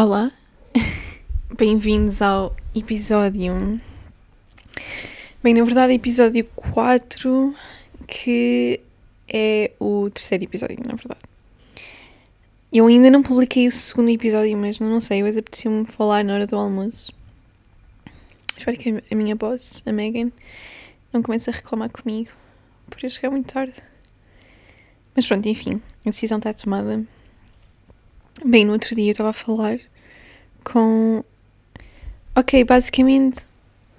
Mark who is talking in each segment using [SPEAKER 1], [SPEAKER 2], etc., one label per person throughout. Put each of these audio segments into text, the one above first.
[SPEAKER 1] Olá, bem-vindos ao episódio. Bem, na verdade, episódio 4, que é o terceiro episódio, na verdade. Eu ainda não publiquei o segundo episódio, mas não sei, hoje apeteceu-me falar na hora do almoço. Espero que a minha boss, a Megan, não comece a reclamar comigo por eu chegar muito tarde. Mas pronto, enfim, a decisão está tomada. Bem, no outro dia eu estava a falar com. Ok, basicamente,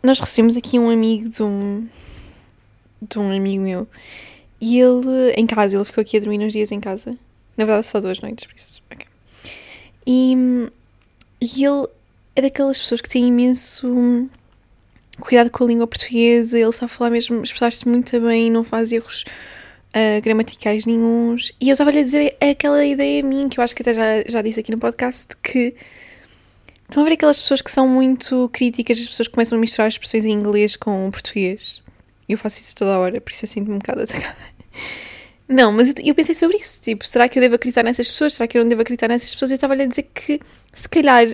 [SPEAKER 1] nós recebemos aqui um amigo de um. de um amigo meu. E ele, em casa, ele ficou aqui a dormir uns dias em casa. Na verdade, só duas noites, por isso. Ok. E, e ele é daquelas pessoas que têm imenso cuidado com a língua portuguesa, ele sabe falar mesmo, expressar-se muito bem, não faz erros uh, gramaticais nenhums. E eu estava-lhe a dizer aquela ideia minha, que eu acho que até já, já disse aqui no podcast, que estão a ver aquelas pessoas que são muito críticas, as pessoas que começam a misturar as expressões em inglês com português. Eu faço isso toda a hora, por isso eu sinto-me um bocado atacada. Não, mas eu, eu, pensei sobre isso. Tipo, será que eu devo acreditar nessas pessoas? Será que eu não devo acreditar nessas pessoas? Eu estava-lhe a dizer que, se calhar,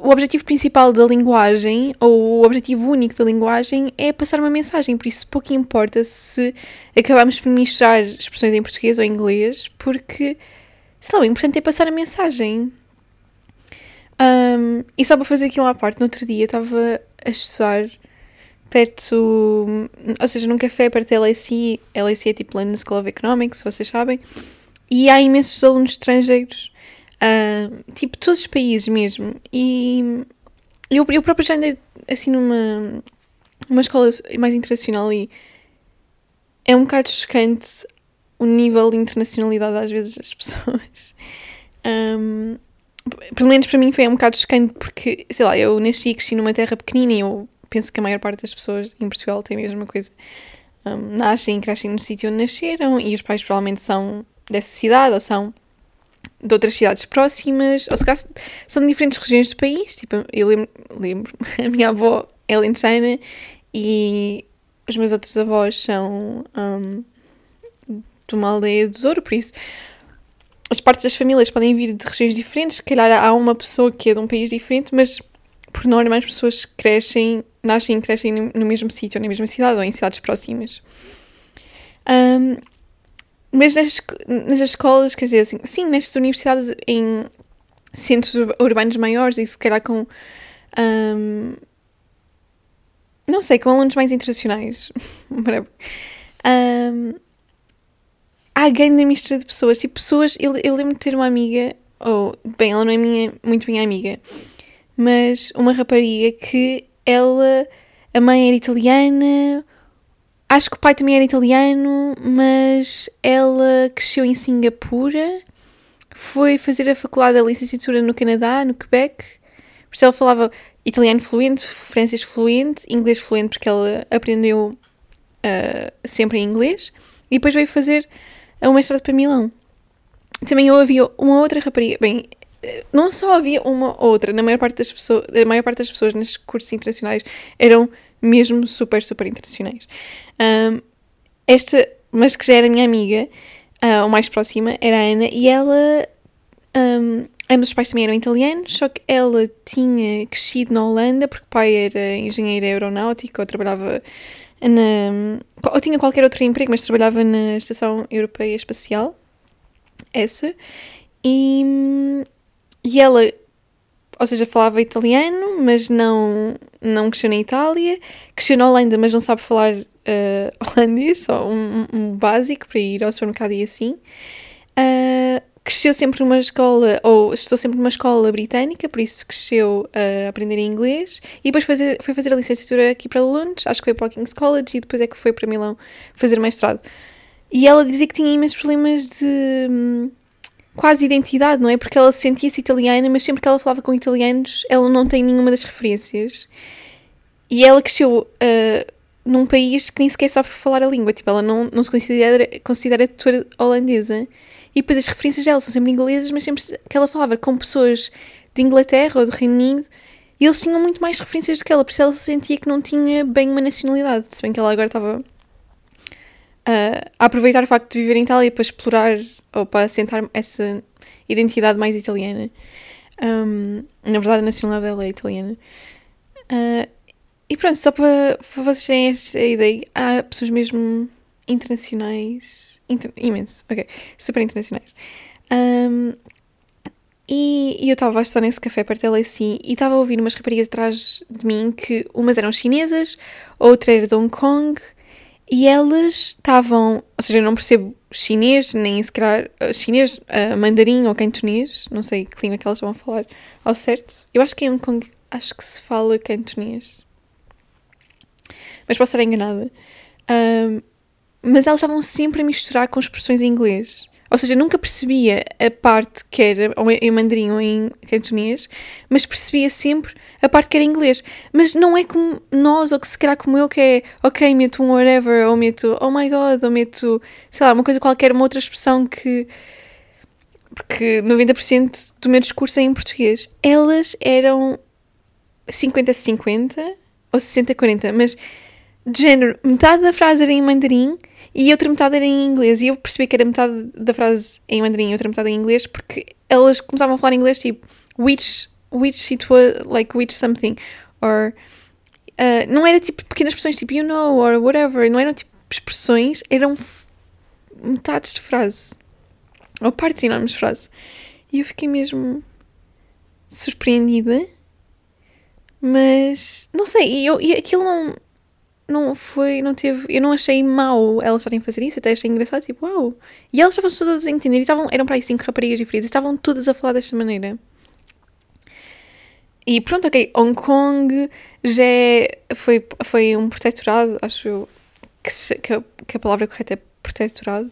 [SPEAKER 1] o objetivo principal da linguagem, ou o objetivo único da linguagem, é passar uma mensagem. Por isso, pouco importa se acabamos por misturar expressões em português ou em inglês, porque, sei lá, o importante é passar a mensagem. Um, e só para fazer aqui uma parte, no outro dia eu estava a estudar perto, ou seja, num café perto da LSE, LSE é tipo London School of Economics, vocês sabem, e há imensos alunos estrangeiros, uh, tipo todos os países mesmo, e eu, eu própria já andei assim numa uma escola mais internacional e é um bocado chocante o nível de internacionalidade às vezes das pessoas. Um, pelo menos para mim foi um bocado chocante porque, sei lá, eu nasci e cresci numa terra pequenina e eu penso que a maior parte das pessoas em Portugal tem a mesma coisa. Um, nascem e crescem no sítio onde nasceram e os pais provavelmente são dessa cidade ou são de outras cidades próximas, ou se calhar são de diferentes regiões do país. Tipo, eu lembro, lembro a minha avó é lentejana e os meus outros avós são um, de uma aldeia do Douro, por isso as partes das famílias podem vir de regiões diferentes. Se calhar há uma pessoa que é de um país diferente, mas por norma as pessoas crescem, nascem e crescem no, mesmo sítio, na mesma cidade ou em cidades próximas. Um, mas nas, escolas, quer dizer, assim, sim, nestas universidades em centros urbanos maiores e se calhar com. Um, não sei, com alunos mais internacionais. um, há grande mistura de pessoas. Tipo, pessoas. Eu, eu lembro de ter uma amiga, ou. bem, ela não é minha, muito minha amiga mas uma rapariga que ela, a mãe era italiana, acho que o pai também era italiano, mas ela cresceu em Singapura, foi fazer a faculdade da licenciatura no Canadá, no Quebec, por isso ela falava italiano fluente, francês fluente, inglês fluente, porque ela aprendeu uh, sempre em inglês, e depois veio fazer o mestrado para Milão. Também havia uma outra rapariga, bem, não só havia uma outra, na maior parte das pessoas, a maior parte das pessoas nestes cursos internacionais eram mesmo super, super internacionais. Um, esta, mas que já era minha amiga, uh, ou mais próxima, era a Ana, e ela. Um, ambos os pais também eram italianos, só que ela tinha crescido na Holanda, porque o pai era engenheiro aeronáutico, ou trabalhava na. ou tinha qualquer outro emprego, mas trabalhava na Estação Europeia Espacial, essa, e e ela, ou seja, falava italiano, mas não, não cresceu na Itália. Cresceu na Holanda, mas não sabe falar uh, holandês, só um, um, básico para ir ao supermercado e assim. Uh, cresceu sempre numa escola, ou estou sempre numa escola britânica, por isso cresceu a aprender inglês. E depois fazer, foi fazer a licenciatura aqui para Londres, acho que foi para o King's College, e depois é que foi para Milão fazer mestrado. E ela dizia que tinha imensos problemas de hum, quase identidade, não é? Porque ela sentia-se italiana, mas sempre que ela falava com italianos, ela não tem nenhuma das referências. E ela cresceu uh, num país que nem sequer sabe falar a língua, tipo, ela não, não se considera, considera toda holandesa. E depois as referências dela são sempre inglesas, mas sempre que ela falava com pessoas de Inglaterra ou do Reino Unido, eles tinham muito mais referências do que ela, por isso ela sentia que não tinha bem uma nacionalidade, se bem que ela agora estava uh, a aproveitar o facto de viver em Itália para explorar ou para assentar essa identidade mais italiana. Um, na verdade, a nacionalidade dela é italiana. Uh, e pronto, só para, vocês terem esta ideia, há pessoas mesmo internacionais. Inter, imenso, ok. Super internacionais. Um, e, e, eu estava a estar nesse café perto dela assim e estava a ouvir umas raparigas atrás de mim que umas eram chinesas, outra era de Hong Kong e elas estavam, ou seja, eu não percebo chinês, nem sequer uh, chinês, uh, mandarim ou cantonês, não sei que língua que elas vão falar ao certo. Eu acho que em Hong Kong acho que se fala cantonês, mas posso estar enganada. Um, mas elas estavam sempre a misturar com expressões em inglês. Ou seja, nunca percebia a parte que era em mandarim ou em cantonês, mas percebia sempre a parte que era em inglês. Mas não é como nós, ou que se calhar como eu, que é ok, meto um whatever, ou meto oh my god, ou meto, sei lá, uma coisa qualquer, uma outra expressão que. Porque 90% do meu discurso é em português. Elas eram 50-50 ou 60-40, mas de género, metade da frase era em mandarim e outra metade era em inglês. E eu percebi que era metade da frase em mandarim e outra metade em inglês porque elas começavam a falar inglês tipo which, which it was, like which something. Or, uh, não era tipo pequenas expressões tipo you know or whatever. Não eram tipo expressões, eram metades de frase. Ou partes enormes de frase. E eu fiquei mesmo surpreendida. Mas, não sei, e, eu, e aquilo não não foi, não teve, eu não achei mal elas estarem a fazer isso, até achei engraçado, tipo, uau. E elas estavam todas a entender, e estavam, eram para aí cinco raparigas diferentes, estavam todas a falar desta maneira. E pronto, ok, Hong Kong já foi, foi um protetorado, acho eu, que, que, a, que a palavra correta é protetorado.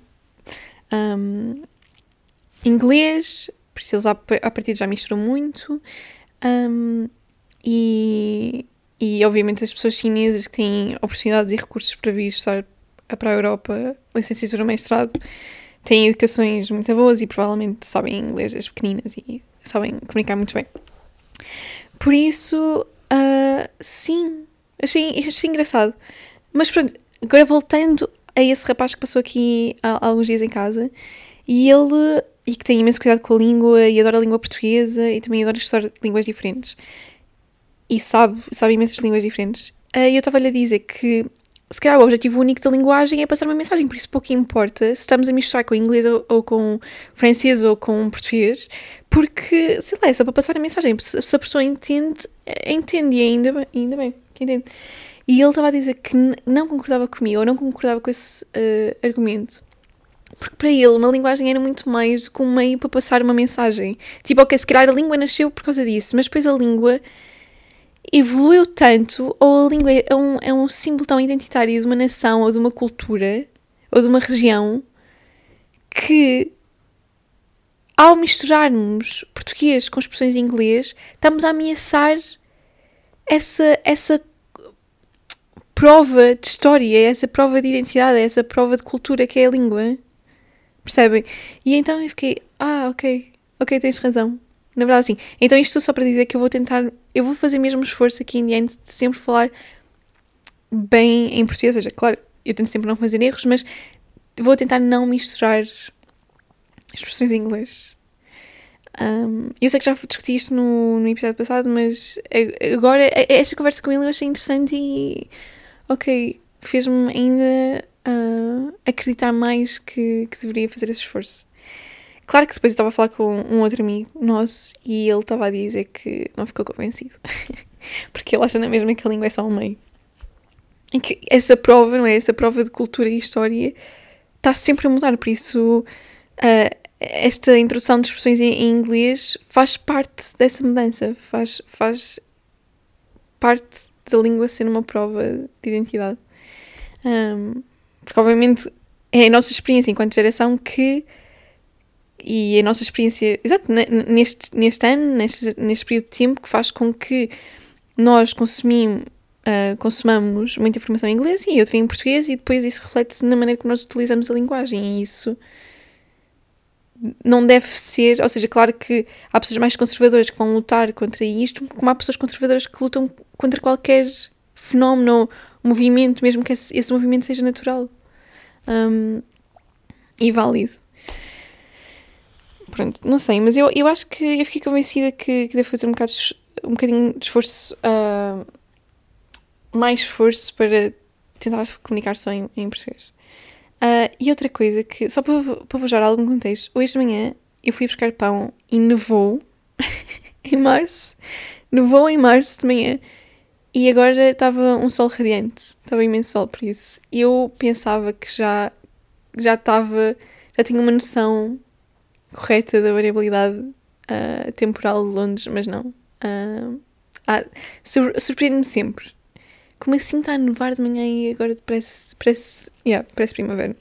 [SPEAKER 1] Um, inglês, por isso eles à partida já misturam muito. Um, e e obviamente as pessoas chinesas que têm oportunidades e recursos para vir estar para a Europa, licenciatura mestrado, têm educações muito boas e provavelmente sabem inglês as pequeninas e sabem comunicar muito bem. Por isso, uh, sim, achei, achei engraçado. Mas pronto, agora voltando a esse rapaz que passou aqui há, há alguns dias em casa e ele, e que tem imenso cuidado com a língua e adora a língua portuguesa e também adora estudar línguas diferentes e sabe, sabe imensas línguas diferentes. Eh, e eu estava-lhe a dizer que se calhar o objetivo único da linguagem é passar uma mensagem, por isso pouco importa se estamos a misturar com inglês ou, ou com francês ou com português, porque, sei lá, é só para passar a mensagem. Se a pessoa entende, eh, entende e ainda bem, ainda bem que entende. E ele estava a dizer que não concordava comigo, ou não concordava com esse uh, argumento. Porque para ele uma linguagem era muito mais do que um meio para passar uma mensagem. Tipo, ok, se calhar a língua nasceu por causa disso, mas depois a língua evoluiu tanto, ou a língua é um, é um símbolo tão identitário de uma nação, ou de uma cultura, ou de uma região, que ao misturarmos português com expressões em inglês, estamos a ameaçar essa, essa prova de história, essa prova de identidade, essa prova de cultura que é a língua. Percebem? E então eu fiquei, ah, ok, ok, tens razão. Na verdade, assim. Então, isto só para dizer que eu vou tentar, eu vou fazer mesmo esforço aqui em diante de sempre falar bem em português. Ou seja, claro, eu tento sempre não fazer erros, mas vou tentar não misturar expressões em inglês. Um, eu sei que já discuti isto no, no episódio passado, mas agora esta conversa com ele eu achei interessante e, ok, fez-me ainda uh, acreditar mais que, que deveria fazer esse esforço. Claro que depois eu estava a falar com um outro amigo nosso e ele estava a dizer que não ficou convencido. Porque ele acha na mesma que a língua é só um meio. E que essa prova, não é? Essa prova de cultura e história está sempre a mudar. Por isso, uh, esta introdução de expressões em, inglês faz parte dessa mudança. Faz, faz parte da língua ser uma prova de identidade. Um, porque, obviamente, é a nossa experiência enquanto geração que e a nossa experiência, exato, neste, neste ano, neste, neste período de tempo, que faz com que nós consumimos, uh, consumamos muita informação em inglês e outra em português, e depois isso reflete-se na maneira como nós utilizamos a linguagem, e isso não deve ser, ou seja, claro que há pessoas mais conservadoras que vão lutar contra isto, como há pessoas conservadoras que lutam contra qualquer fenómeno movimento, mesmo que esse, esse movimento seja natural um, e válido. Pronto, não sei, mas eu, eu acho que eu fiquei convencida que, que devo fazer um, bocado, um bocadinho de esforço, uh, mais esforço para tentar comunicar só em, em português. Uh, e outra coisa que, só para, para vos dar algum contexto, hoje de manhã eu fui buscar pão e nevou em março, nevou em março de manhã e agora estava um sol radiante, estava imenso sol por isso. Eu pensava que já já estava, já tinha uma noção correta da variabilidade uh, temporal de Londres, mas não. Uh, ah, sur Surpreende-me sempre. Como assim está a nevar de manhã e agora parece, parece, yeah, parece primavera.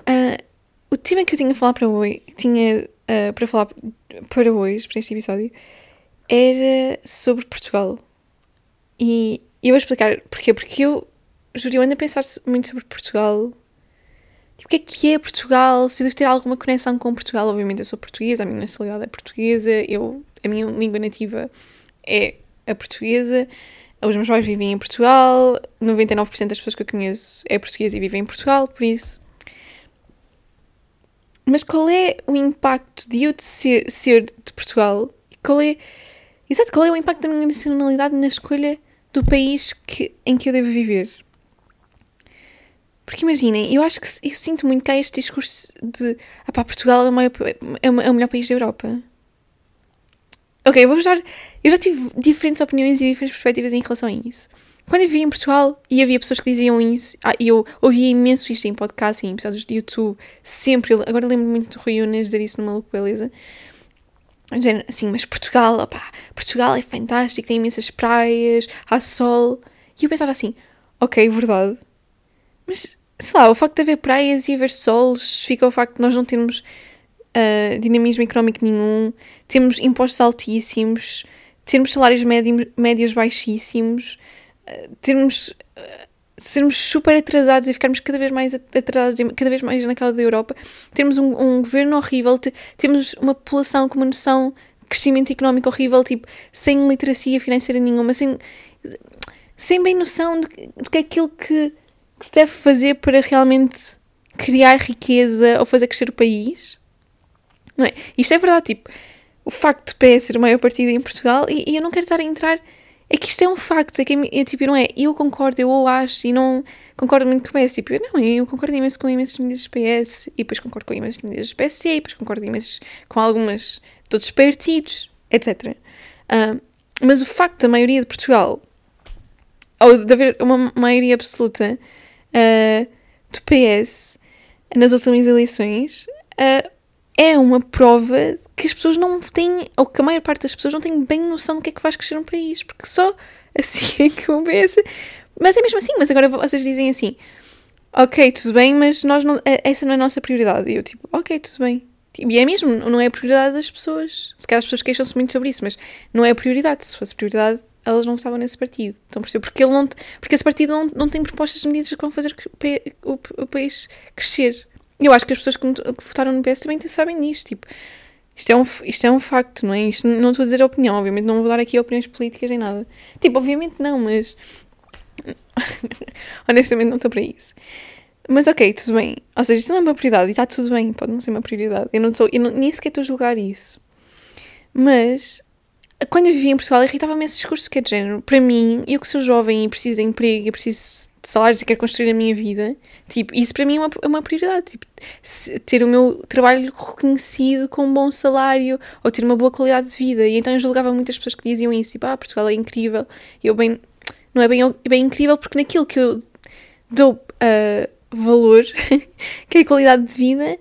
[SPEAKER 1] Uh, o tema que eu tinha falar para hoje, tinha uh, para falar para hoje, para este episódio, era sobre Portugal. E eu vou explicar porquê. Porque eu, juro, eu ando a pensar muito sobre Portugal. Tipo, o que é que é Portugal? Se eu devo ter alguma conexão com Portugal. Obviamente eu sou portuguesa, a minha nacionalidade é portuguesa, eu, a minha língua nativa é a portuguesa. Os meus pais vivem em Portugal, 99% das pessoas que eu conheço é portuguesa e vivem em Portugal, por isso. Mas qual é o impacto de eu de ser, ser de Portugal? Qual é Exato, qual é o impacto da minha nacionalidade na escolha do país que, em que eu devo viver? Porque imaginem, eu acho que eu sinto muito que há este discurso de ah pá, Portugal é o, maior, é o melhor país da Europa. Ok, eu vou-vos dar. Eu já tive diferentes opiniões e diferentes perspectivas em relação a isso. Quando eu vivia em Portugal e havia pessoas que diziam isso, ah, eu ouvia imenso isto em podcast, em episódios de YouTube, sempre. Agora lembro muito do Rui Unes dizer isso numa Maluco Beleza assim, mas Portugal, opá, Portugal é fantástico, tem imensas praias, há sol. E eu pensava assim, ok, verdade. Mas, sei lá, o facto de haver praias e haver sol justifica o facto de nós não termos uh, dinamismo económico nenhum, temos impostos altíssimos, termos salários médios, médios baixíssimos, uh, termos... Uh, sermos super atrasados e ficarmos cada vez mais atrasados, cada vez mais na causa da Europa, temos um, um governo horrível, temos uma população com uma noção de crescimento económico horrível, tipo, sem literacia financeira nenhuma, sem, sem bem noção do que é aquilo que, que se deve fazer para realmente criar riqueza ou fazer crescer o país. Não é? Isto é verdade, tipo, o facto de PS ser o maior partido em Portugal, e, e eu não quero estar a entrar é que isto é um facto, é que é, tipo, não é, eu concordo, eu ou acho, e não concordo muito com o PS, tipo, não, eu concordo imenso com imensas medidas do PS, e depois concordo com imensas medidas do PSC, e depois concordo imenso com algumas de outros partidos, etc. Uh, mas o facto da maioria de Portugal, ou de haver uma maioria absoluta uh, do PS nas últimas eleições, uh, é uma prova que as pessoas não têm, ou que a maior parte das pessoas não tem bem noção do que é que faz crescer um país, porque só assim é que penso. Mas é mesmo assim, mas agora vocês dizem assim, ok, tudo bem, mas nós não, essa não é a nossa prioridade. E eu tipo, ok, tudo bem. E é mesmo, não é a prioridade das pessoas. Se calhar as pessoas queixam-se muito sobre isso, mas não é a prioridade. Se fosse prioridade, elas não votavam nesse partido. Então, porque, ele não, porque esse partido não, não tem propostas de medidas que vão fazer o, o, o país crescer. Eu acho que as pessoas que, votaram no PS também sabem disto. Tipo, isto é, um, isto é um facto, não é? Isto não estou a dizer a opinião, obviamente não vou dar aqui opiniões políticas nem nada. Tipo, obviamente não, mas. Honestamente não estou para isso. Mas ok, tudo bem. Ou seja, isso não é uma prioridade e está tudo bem, pode não ser uma prioridade. Eu, não estou, eu não, nem sequer estou a julgar isso. Mas quando eu vivia em Portugal, irritava-me esse discurso que é de género. Para mim, eu que sou jovem e preciso de emprego e preciso de salários e quero construir a minha vida, tipo, isso para mim é uma, é uma prioridade. Tipo, ter o meu trabalho reconhecido com um bom salário ou ter uma boa qualidade de vida. E então eu julgava muitas pessoas que diziam isso, tipo, ah, Portugal é incrível. E eu bem, não é bem, é bem incrível porque naquilo que eu dou uh, valor, que é a qualidade de vida,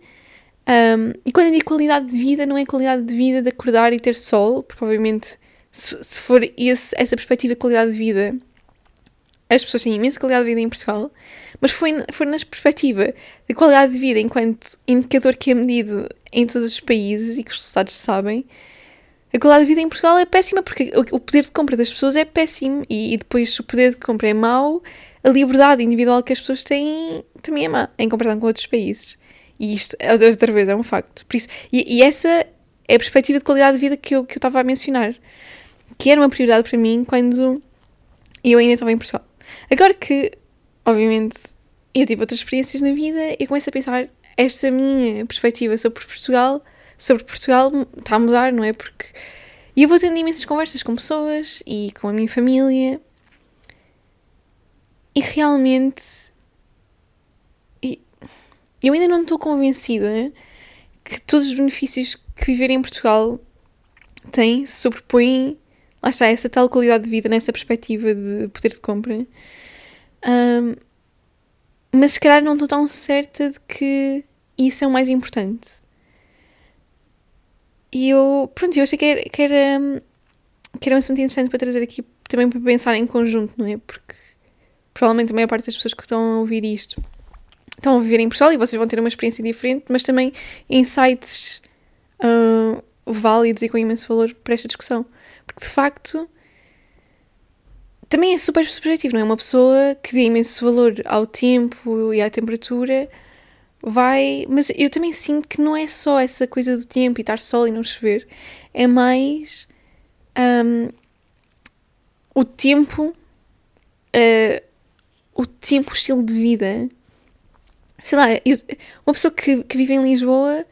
[SPEAKER 1] um, e quando eu digo qualidade de vida, não é qualidade de vida de acordar e ter sol, porque obviamente, se, se for esse, essa perspectiva de qualidade de vida, as pessoas têm imensa qualidade de vida em Portugal, mas foi, foi na perspectiva de qualidade de vida enquanto indicador que é medido em todos os países e que os resultados sabem, a qualidade de vida em Portugal é péssima porque o poder de compra das pessoas é péssimo e, e depois se o poder de compra é mau, a liberdade individual que as pessoas têm também é má em comparação com outros países. E isto, outra vez, é um facto. Por isso, e, e essa é a perspectiva de qualidade de vida que eu, que eu estava a mencionar. Que era uma prioridade para mim quando eu ainda estava em Portugal. Agora que, obviamente, eu tive outras experiências na vida, eu começo a pensar esta minha perspectiva sobre Portugal, sobre Portugal está a mudar, não é? Porque e eu vou tendo imensas conversas com pessoas e com a minha família e realmente eu ainda não estou convencida que todos os benefícios que viver em Portugal têm se sobrepõem, lá está, essa tal qualidade de vida nessa perspectiva de poder de compra. Um, mas se calhar não estou tão certa de que isso é o mais importante. E eu, pronto, eu achei que era, que era, que era um assunto interessante para trazer aqui também para pensar em conjunto, não é? Porque provavelmente a maior parte das pessoas que estão a ouvir isto estão a viver em Portugal e vocês vão ter uma experiência diferente, mas também insights uh, válidos e com imenso valor para esta discussão. Porque de facto também é super subjetivo, não é? Uma pessoa que dê imenso valor ao tempo e à temperatura vai. Mas eu também sinto que não é só essa coisa do tempo e estar sol e não chover, é mais um, o tempo, uh, o tempo, o estilo de vida. Sei lá, eu, uma pessoa que, que vive em Lisboa,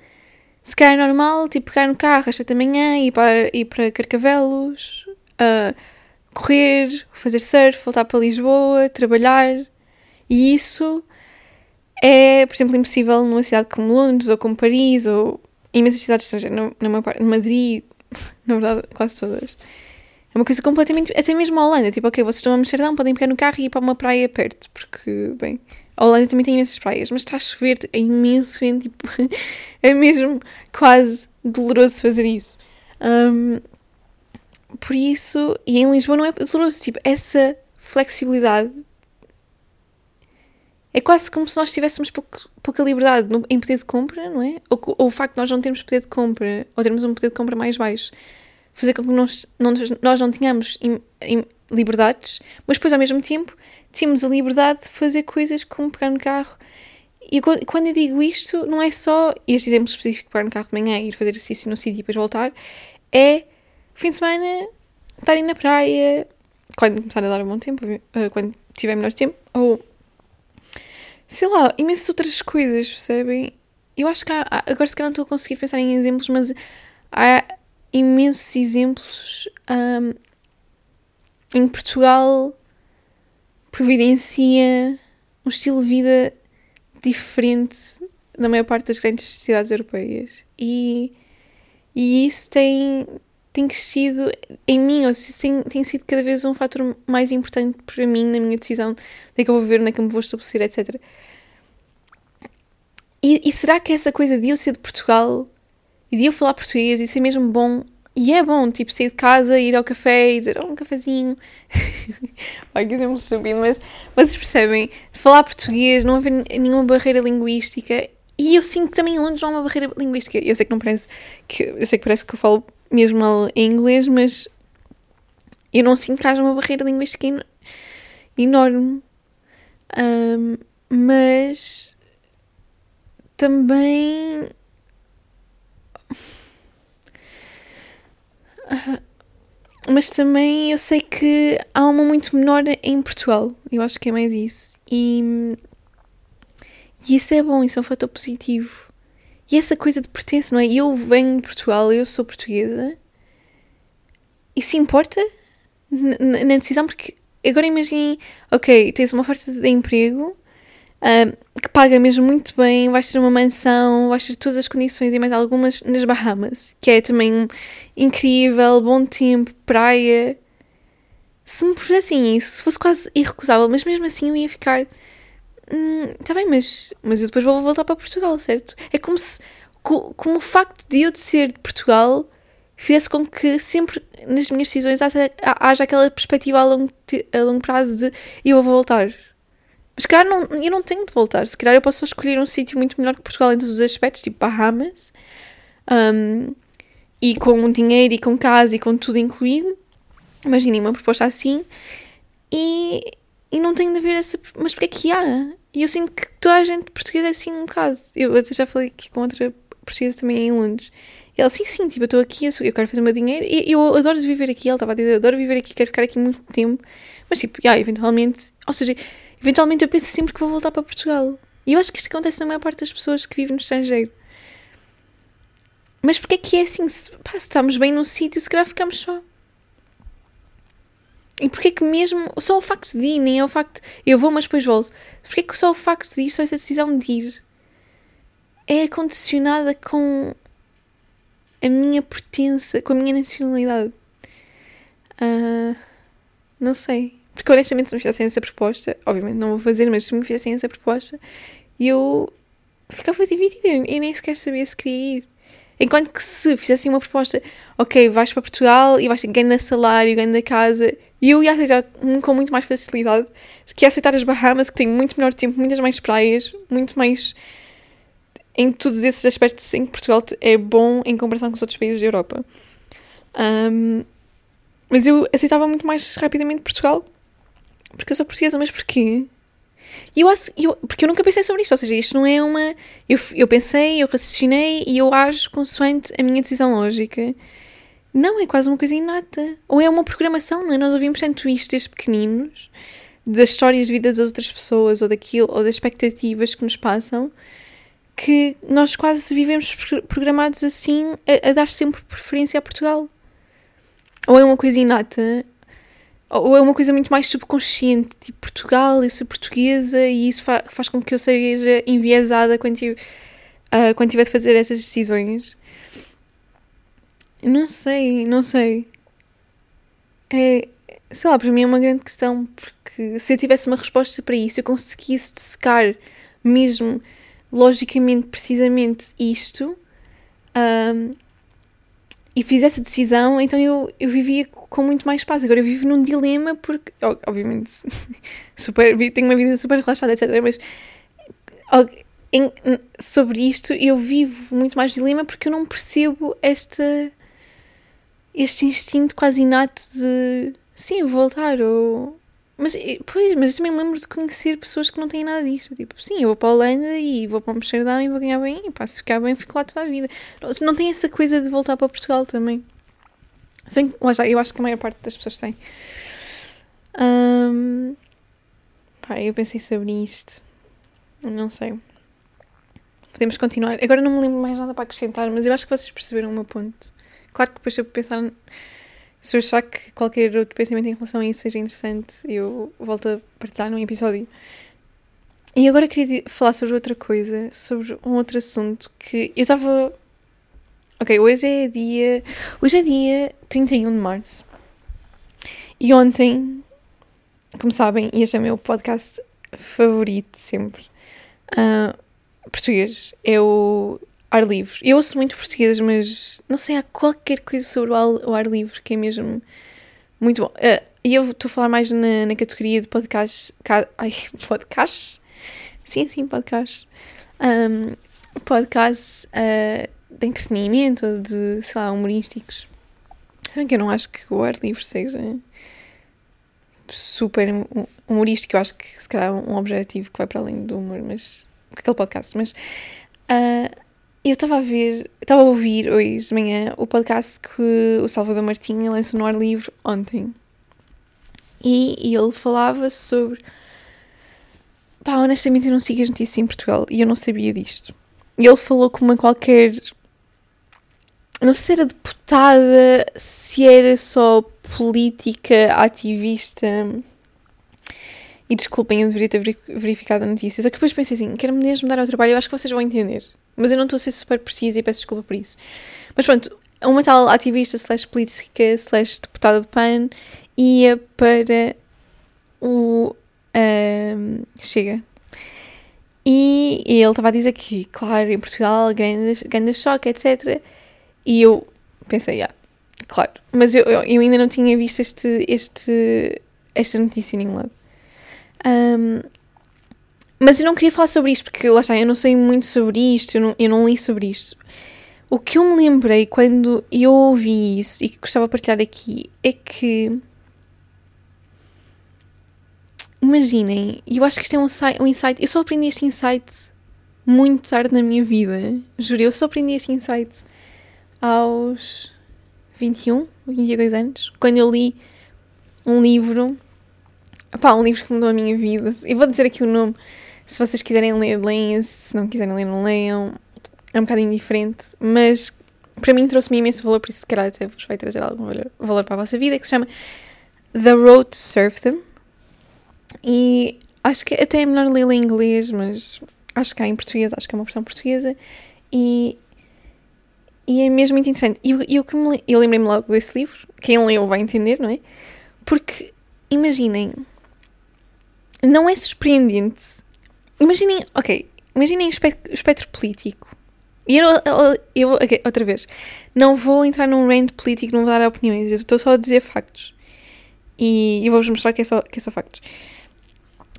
[SPEAKER 1] se calhar é normal, tipo, pegar no carro às 7 da manhã, ir para, ir para Carcavelos, uh, correr, fazer surf, voltar para Lisboa, trabalhar. E isso é, por exemplo, impossível numa cidade como Londres ou como Paris ou imensas cidades estrangeiras, na, parte, Madrid, na verdade, quase todas. É uma coisa completamente. Até mesmo a Holanda, tipo, ok, vocês estão a Amsterdão, podem pegar no carro e ir para uma praia perto, porque, bem, a Holanda também tem imensas praias, mas está a chover, é imenso vento, tipo, é mesmo quase doloroso fazer isso. Um, por isso, e em Lisboa não é doloroso, tipo, essa flexibilidade é quase como se nós tivéssemos pouco, pouca liberdade no, em poder de compra, não é? Ou, ou, o facto de nós não termos poder de compra, ou termos um poder de compra mais baixo, fazer com que nós não, nós não tenhamos im, im, liberdades, mas depois ao mesmo tempo tínhamos a liberdade de fazer coisas como pegar no carro. E quando eu digo isto, não é só este exemplo específico pegar no carro de manhã ir fazer exercício no sítio e depois voltar, é fim de semana estarem na praia, quando começar a dar um bom tempo, eh, quando tiver melhor tempo, ou sei lá, imensas outras coisas, percebem? Eu acho que há, agora se calhar não estou a conseguir pensar em exemplos, mas há imensos exemplos um, em Portugal providencia um estilo de vida diferente na maior parte das grandes cidades europeias e, e isso tem, tem crescido em mim, ou seja, tem sido cada vez um fator mais importante para mim na minha decisão onde é que eu vou viver, onde é que eu me vou estabelecer, etc. E, e, será que essa coisa de eu ser de Portugal e de eu falar português e ser mesmo bom, e é bom, tipo, sair de casa, ir ao café e dizer, oh, um cafezinho. Vai que me subindo, mas vocês percebem, de falar português, não haver nenhuma barreira linguística. E eu sinto que também em Londres não há uma barreira linguística. Eu sei que não parece, que, eu sei que parece que eu falo mesmo mal em inglês, mas eu não sinto que haja uma barreira linguística en enorme. Um, mas também. Mas também eu sei que há uma muito menor em Portugal. Eu acho que é mais isso. E, e isso é bom, isso é um fator positivo. E essa coisa de pertença, não é? Eu venho de Portugal, eu sou portuguesa. Isso importa na decisão, porque agora imaginem, ok, tens uma oferta de emprego um, que paga mesmo muito bem, vais ter uma mansão, vais ter todas as condições e mais algumas nas Bahamas, que é também um incrível, bom tempo, praia. Se me pusessem isso, se fosse quase irrecusável, mas mesmo assim eu ia ficar. Hum, tá bem, mas, mas eu depois vou voltar para Portugal, certo? É como se. Como o facto de eu de ser de Portugal fizesse com que sempre nas minhas decisões haja, haja aquela perspectiva a longo, a longo prazo de eu vou voltar. Mas se calhar não, eu não tenho de voltar. Se calhar eu posso só escolher um sítio muito melhor que Portugal em todos os aspectos, tipo Bahamas, um, e com dinheiro e com casa e com tudo incluído. Imaginem uma proposta assim. E, e não tenho de ver essa. Mas porque é que há? E eu sinto que toda a gente portuguesa é assim um bocado. Eu até já falei aqui com outra portuguesa também em Londres. E ela, sim, sim, tipo, eu estou aqui, eu, quero fazer o meu dinheiro. E eu adoro viver aqui. Ela estava a dizer, eu adoro viver aqui, quero ficar aqui muito tempo. Mas, tipo, yeah, eventualmente. Ou seja, Eventualmente eu penso sempre que vou voltar para Portugal. E eu acho que isto acontece na maior parte das pessoas que vivem no estrangeiro. Mas porque é que é assim? Se, pá, se estamos bem num sítio, se calhar ficamos só. E porque é que mesmo, só o facto de ir, nem é o facto, eu vou mas depois volto. Porque é que só o facto de ir, só essa decisão de ir, é condicionada com a minha pertença, com a minha nacionalidade? Uh, não sei. Porque honestamente, se me fizessem essa proposta, obviamente não vou fazer, mas se me fizessem essa proposta, eu ficava dividida. Eu nem sequer sabia se queria ir. Enquanto que se fizessem uma proposta, ok, vais para Portugal e vais ganhar salário, ganhar casa, eu ia aceitar com muito mais facilidade do que aceitar as Bahamas, que têm muito melhor tempo, muitas mais praias, muito mais. Em todos esses aspectos que Portugal é bom em comparação com os outros países da Europa. Um, mas eu aceitava muito mais rapidamente Portugal porque eu sou portuguesa, mas porquê? E eu acho, eu, porque eu nunca pensei sobre isto, ou seja, isto não é uma. Eu, eu pensei, eu raciocinei e eu ajo consoante a minha decisão lógica. Não, é quase uma coisa inata. Ou é uma programação, não é? Nós ouvimos tanto isto desde pequeninos, das histórias de vida das outras pessoas, ou daquilo, ou das expectativas que nos passam, que nós quase vivemos programados assim a, a dar sempre preferência a Portugal. Ou é uma coisa inata, ou é uma coisa muito mais subconsciente, tipo Portugal, eu sou portuguesa e isso fa faz com que eu seja enviesada quando, uh, quando tiver de fazer essas decisões. Não sei, não sei. É, sei lá, para mim é uma grande questão, porque se eu tivesse uma resposta para isso, eu conseguisse secar mesmo, logicamente, precisamente isto, um, e fizesse a decisão, então eu, eu vivia com muito mais paz. Agora eu vivo num dilema porque, obviamente, super, tenho uma vida super relaxada, etc. Mas em, sobre isto eu vivo muito mais dilema porque eu não percebo esta, este instinto quase inato de sim, voltar ou mas, pois, mas eu também me lembro de conhecer pessoas que não têm nada disto. Tipo, sim, eu vou para a Holanda e vou para Amsterdão e vou ganhar bem. E pá, se ficar bem, fico lá toda a vida. Não, não tem essa coisa de voltar para Portugal também. Sim, lá já, eu acho que a maior parte das pessoas tem. Um, pá, eu pensei sobre isto. Não sei. Podemos continuar. Agora não me lembro mais nada para acrescentar, mas eu acho que vocês perceberam o meu ponto. Claro que depois eu pensar. Se eu achar que qualquer outro pensamento em relação a isso seja interessante, eu volto a partilhar num episódio. E agora queria falar sobre outra coisa, sobre um outro assunto que eu estava Ok, hoje é dia. Hoje é dia 31 de março. E ontem, como sabem, este é o meu podcast favorito sempre. Uh, português. É o ar livre. Eu ouço muito português, mas não sei, há qualquer coisa sobre o ar, livre que é mesmo muito bom. Uh, e eu estou a falar mais na, na categoria de podcasts. Ca, ai, podcasts? Sim, sim, podcasts. Um, podcasts. Uh, de entretenimento de, sei lá, humorísticos. Sabem que eu não acho que o ar livre seja super humorístico. Eu acho que se calhar é um objetivo que vai para além do humor, mas. aquele podcast. Mas. Uh, eu estava a ver, estava a ouvir hoje de manhã o podcast que o Salvador Martinha lançou no ar livre ontem. E, ele falava sobre. Pá, honestamente eu não sigo as notícias em Portugal e eu não sabia disto. E ele falou com uma qualquer não sei se era deputada, se era só política, ativista. E desculpem, eu deveria ter verificado a notícia. Só que depois pensei assim: quero-me mesmo dar ao trabalho, eu acho que vocês vão entender. Mas eu não estou a ser super precisa e peço desculpa por isso. Mas pronto, uma tal ativista, slash política, slash deputada de PAN, ia para o. Um, chega. E, e ele estava a dizer que, claro, em Portugal, grande, grande choque, etc. E eu pensei, ah, claro. Mas eu, eu, eu, ainda não tinha visto este, este, esta notícia em nenhum lado. Um, mas eu não queria falar sobre isto, porque lá está, eu não sei muito sobre isto, eu não, eu não li sobre isto. O que eu me lembrei quando eu ouvi isso e que gostava de partilhar aqui é que. Imaginem, eu acho que isto é um, um insight. Eu só aprendi este insight muito tarde na minha vida. Juro, eu só aprendi este insight aos 21, 22 anos, quando eu li um livro, pá, um livro que mudou a minha vida. E vou dizer aqui o nome, Se vocês quiserem ler, leiam. Se não quiserem ler, não leiam. É um bocadinho diferente, mas para mim trouxe-me imenso valor, por isso se calhar até vos vai trazer algum valor, valor para a vossa vida, que se chama The Road to Serfdom. E acho que até é melhor lê-lo em inglês, mas acho que há em português, acho que é uma versão portuguesa. E, e é mesmo muito interessante. E eu, eu, eu lembrei-me logo desse livro, quem leu vai entender, não é? Porque, imaginem, não é surpreendente. Imaginem, ok, imaginem o espectro, o espectro político. E eu, eu, eu okay, outra vez, não vou entrar num rant político, não vou dar opiniões, eu estou só a dizer factos. E vou-vos mostrar que é, só, que é só factos.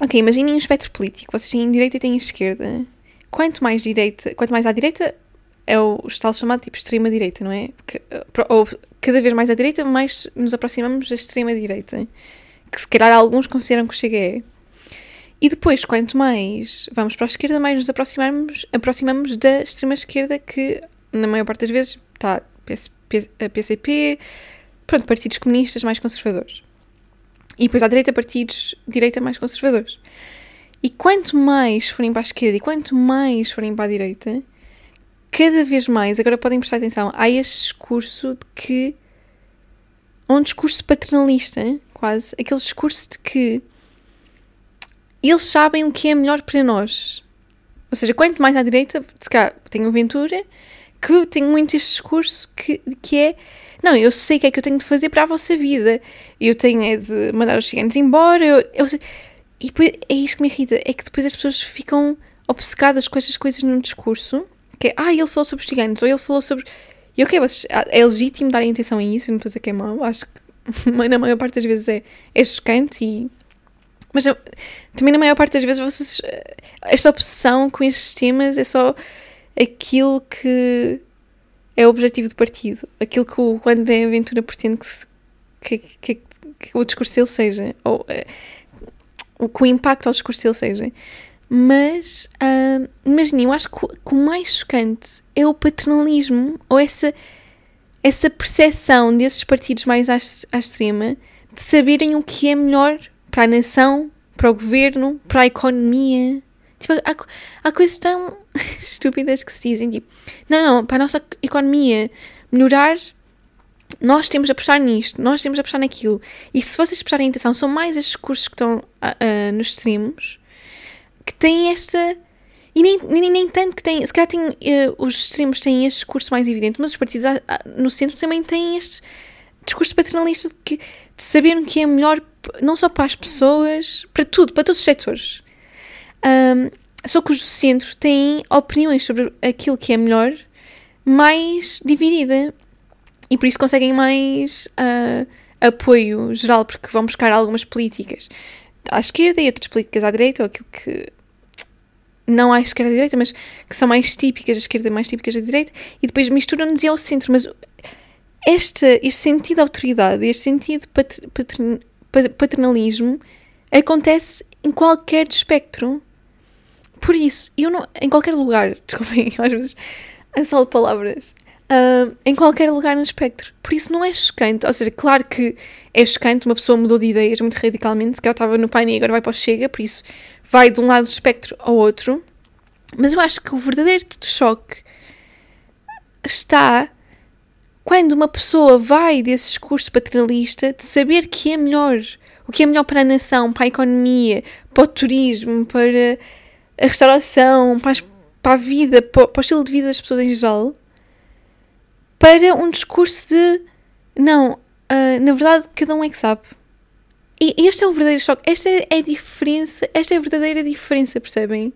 [SPEAKER 1] Ok, imaginem um espectro político, vocês têm direita e têm esquerda. Quanto mais direita, quanto mais à direita, é o, o tal chamado tipo extrema-direita, não é? Porque, ou cada vez mais à direita, mais nos aproximamos da extrema-direita. Que se calhar alguns consideram que chega é. E depois, quanto mais vamos para a esquerda, mais nos aproximamos, aproximamos da extrema-esquerda, que na maior parte das vezes está a PCP, pronto, partidos comunistas mais conservadores. E depois à direita, partidos direita mais conservadores. E quanto mais forem para a esquerda e quanto mais forem para a direita, cada vez mais, agora podem prestar atenção, há este discurso de que. Um discurso paternalista, quase. Aquele discurso de que eles sabem o que é melhor para nós. Ou seja, quanto mais à direita, se calhar tenho Ventura, que tem muito este discurso que, que é não, eu sei o que é que eu tenho de fazer para a vossa vida. Eu tenho é de mandar os ciganos embora. Eu, eu, e depois, é isto que me irrita, é que depois as pessoas ficam obcecadas com estas coisas num discurso, que é, ah, ele falou sobre os ciganos, ou ele falou sobre... E ok, vocês, é legítimo darem atenção a isso, eu não estou a dizer que é mau, acho que na maior parte das vezes é, é chocante e... Mas também na maior parte das vezes vocês... Esta obsessão com estes temas é só aquilo que é o objetivo do partido. Aquilo que o André Ventura pretende que, que, que, que o discurso dele seja. Ou uh, que o impacto ao discurso dele seja. Mas, uh, imaginem, eu acho que, que, o mais chocante é o paternalismo, ou essa, essa percepção desses partidos mais à, à extrema de saberem o que é melhor para a nação, para o governo, para a economia. Tipo, há, há coisas tão estúpidas que se dizem, tipo, não, não, para a nossa economia melhorar, nós temos a apostar nisto, nós temos a apostar naquilo. E se vocês prestarem atenção, são mais estes cursos que estão uh, uh, nos extremos que têm esta. E nem, nem, nem tanto que têm. Se calhar têm, uh, os extremos têm este discurso mais evidente, mas os partidos no centro também têm este discurso paternalista de, que, de saber o que é melhor, não só para as pessoas, para tudo, para todos os setores. Um, só que os do centro têm opiniões sobre aquilo que é melhor mais dividida e por isso conseguem mais uh, apoio geral, porque vão buscar algumas políticas à esquerda e outras políticas à direita, ou aquilo que não à esquerda e à direita, mas que são mais típicas da esquerda e mais típicas da direita, e depois misturam-nos ao centro. Mas este, este sentido de autoridade, este sentido de paternalismo acontece em qualquer espectro. Por isso, eu não. Em qualquer lugar, desculpem, às vezes assalo palavras. Uh, em qualquer lugar no espectro. Por isso não é chocante. Ou seja, claro que é chocante, uma pessoa mudou de ideias muito radicalmente. Se calhar estava no painel e agora vai para o Chega, por isso vai de um lado do espectro ao outro. Mas eu acho que o verdadeiro choque está quando uma pessoa vai desse discurso paternalista de saber que é melhor. O que é melhor para a nação, para a economia, para o turismo, para a restauração, para, as, para a vida, para, para, o estilo de vida das pessoas em geral, para um discurso de não, uh, na verdade cada um é que sabe. E este é o verdadeiro choque, esta é a diferença, esta é a verdadeira diferença, percebem?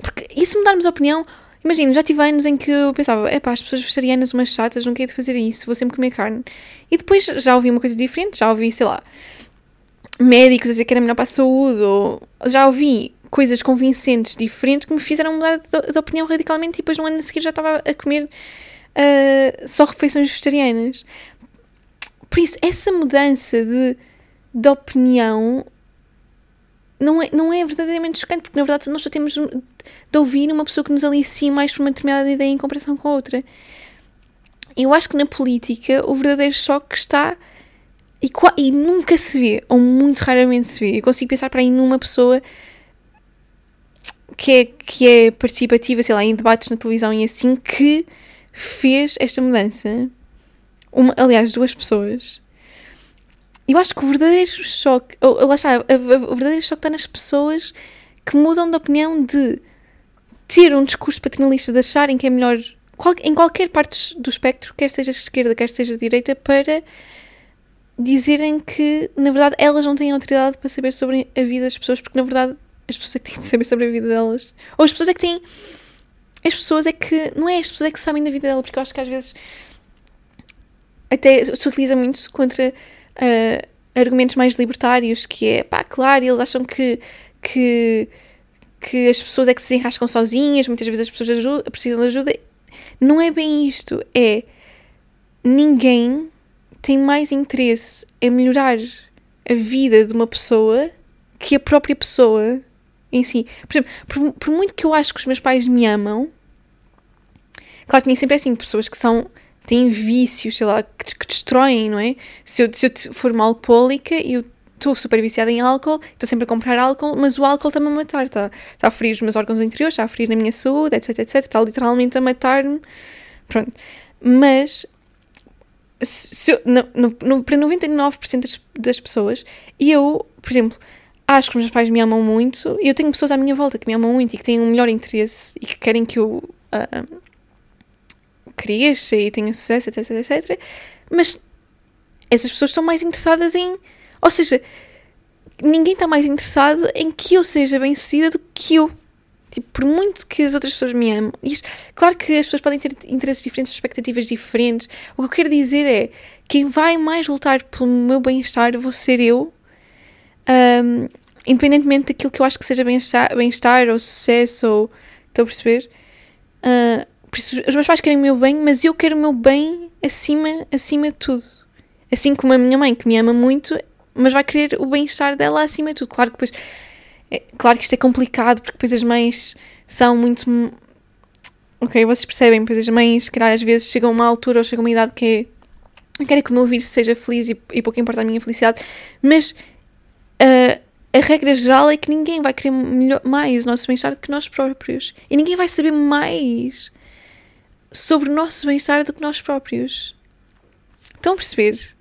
[SPEAKER 1] Porque e se mudarmos a opinião, imagina, já tive anos em que eu pensava, é pá, as pessoas vegetarianas umas chatas, não quero fazer isso, vou sempre comer carne. E depois já ouvi uma coisa diferente, já ouvi, sei lá, médicos a dizer que era melhor para a saúde, ou já ouvi coisas convincentes diferentes que me fizeram mudar de, de opinião radicalmente e depois no ano a seguir já estava a comer uh, só refeições vegetarianas. Por isso, essa mudança de, de opinião não é, não é verdadeiramente chocante, porque na verdade nós só temos de ouvir uma pessoa que nos alicia mais por uma determinada ideia em comparação com a outra. Eu acho que na política o verdadeiro choque está e, e nunca se vê, ou muito raramente se vê. Eu consigo pensar para aí numa pessoa que é, que é participativa, sei lá, em debates na televisão e assim, que fez esta mudança. Uma, aliás, duas pessoas. Eu acho que o verdadeiro choque, ou, lá está, o verdadeiro choque está nas pessoas que mudam de opinião de ter um discurso paternalista, de acharem que é melhor qual, em qualquer parte do espectro, quer seja esquerda, quer seja direita, para dizerem que, na verdade, elas não têm autoridade para saber sobre a vida das pessoas, porque, na verdade, as pessoas é que têm de saber sobre a vida delas. Ou as pessoas é que têm. As pessoas é que. Não é as pessoas é que sabem da vida dela, porque eu acho que às vezes. Até se utiliza muito contra uh, argumentos mais libertários, que é pá, claro, eles acham que. Que que as pessoas é que se enrascam sozinhas, muitas vezes as pessoas precisam de ajuda. Não é bem isto, é ninguém tem mais interesse em melhorar a vida de uma pessoa que a própria pessoa em si. Por exemplo, por, por, muito que eu acho que os meus pais me amam, claro que nem sempre é assim, pessoas que são têm vícios, sei lá, que, que destroem, não é? Se eu, se eu for e eu estou super viciada em álcool, estou sempre a comprar álcool, mas o álcool está-me a matar, está, a ferir os meus órgãos interiores, está a ferir a minha saúde, etc, etc, está literalmente a matar-me, pronto. Mas, se eu, no, no, para 99% das, das pessoas, eu, por exemplo, acho que os meus pais me amam muito e eu tenho pessoas à minha volta que me amam muito e que têm um melhor interesse e que querem que eu uh, cresça e tenha sucesso, etc, etc. Mas essas pessoas estão mais interessadas em. Ou seja, ninguém está mais interessado em que eu seja bem sucedida do que eu. Tipo, por muito que as outras pessoas me amem. Isto, claro que as pessoas podem ter interesses diferentes, expectativas diferentes. O que eu quero dizer é: quem vai mais lutar pelo meu bem-estar vou ser eu um, independentemente daquilo que eu acho que seja bem-estar bem ou sucesso, ou. Estou a perceber? Uh, os meus pais querem o meu bem, mas eu quero o meu bem acima, acima de tudo. Assim como a minha mãe, que me ama muito, mas vai querer o bem-estar dela acima de tudo. Claro que depois. É, claro que isto é complicado, porque depois as mães são muito. Ok, vocês percebem, depois as mães, se calhar, às vezes chegam a uma altura ou chegam a uma idade que é. Quero que o meu filho seja feliz e, e pouco importa a minha felicidade, mas uh, a regra geral é que ninguém vai querer melhor, mais o nosso bem-estar do que nós próprios. E ninguém vai saber mais sobre o nosso bem-estar do que nós próprios. Estão a perceber?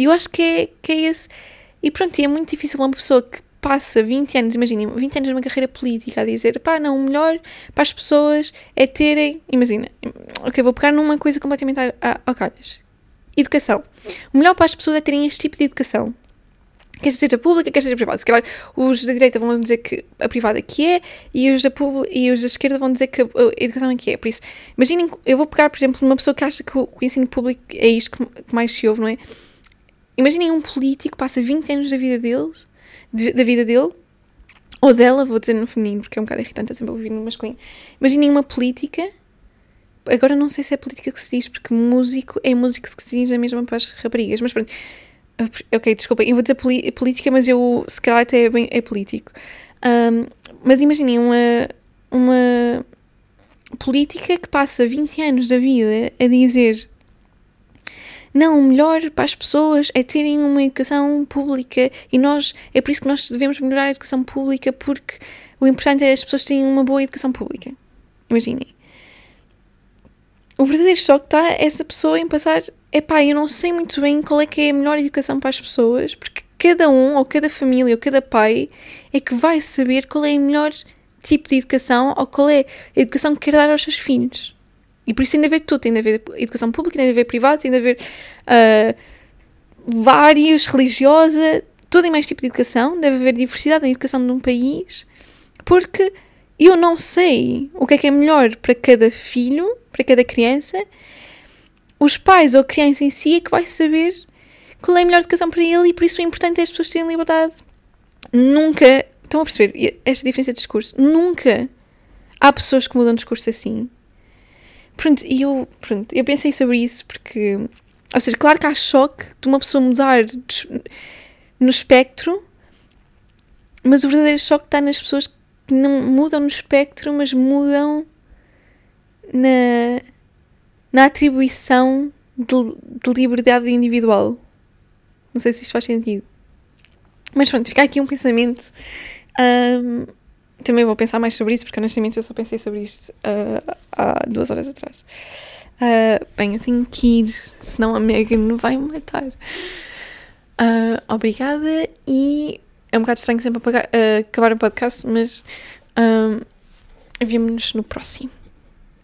[SPEAKER 1] E eu acho que é, que é esse. E pronto, e é muito difícil uma pessoa que passa 20 anos, imaginem, 20 anos numa carreira política a dizer, pá, não, o melhor para as pessoas é terem. Imagina, ok, vou pegar numa coisa completamente ao calhas. Educação. O melhor para as pessoas é terem este tipo de educação quer seja pública, quer seja privada. Se calhar os da direita vão dizer que a privada que é e os da, e os da esquerda vão dizer que a educação é que é. Por isso, imaginem, eu vou pegar, por exemplo, uma pessoa que acha que o, que o ensino público é isto que, mais se ouve, não é? Imaginem um político passa 20 anos da vida deles, de, da vida dele, ou dela, vou dizer no feminino, porque é um bocado irritante, sempre ouvir no masculino. Imaginem uma política agora não sei se é política que se diz, porque músico é músico que se diz a mesma para as raparigas, mas pronto, Ok, desculpa, eu vou dizer política, mas eu se calhar até é, bem, é político. Um, mas imaginem uma, uma política que passa 20 anos da vida a dizer não, o melhor para as pessoas é terem uma educação pública e nós, é por isso que nós devemos melhorar a educação pública porque o importante é as pessoas terem uma boa educação pública. Imaginem. O verdadeiro choque está essa pessoa em passar epá, eu não sei muito bem qual é que é a melhor educação para as pessoas, porque cada um, ou cada família, ou cada pai, é que vai saber qual é o melhor tipo de educação, ou qual é a educação que quer dar aos seus filhos. E por isso tem de haver tudo, tem de haver educação pública, tem de haver privada, tem de haver uh, vários, religiosa, todo e mais tipo de educação, deve haver diversidade na educação de um país, porque eu não sei o que é que é melhor para cada filho, para cada criança, os pais ou a criança em si é que vai saber qual é a melhor educação para ele e por isso o importante é as pessoas terem liberdade. Nunca, estão a perceber esta diferença de discurso? Nunca há pessoas que mudam de discurso assim. Pronto, e eu, pronto, eu pensei sobre isso porque, ou seja, claro que há choque de uma pessoa mudar no espectro, mas o verdadeiro choque está nas pessoas que não mudam no espectro, mas mudam na, na atribuição de, de liberdade individual. Não sei se isto faz sentido. Mas pronto, fica aqui um pensamento. Um, também vou pensar mais sobre isso, porque honestamente eu só pensei sobre isto uh, há duas horas atrás. Uh, bem, eu tenho que ir, senão a Megan vai me matar. Uh, obrigada e é um bocado estranho sempre apagar, acabar o podcast, mas um, vemo-nos no próximo.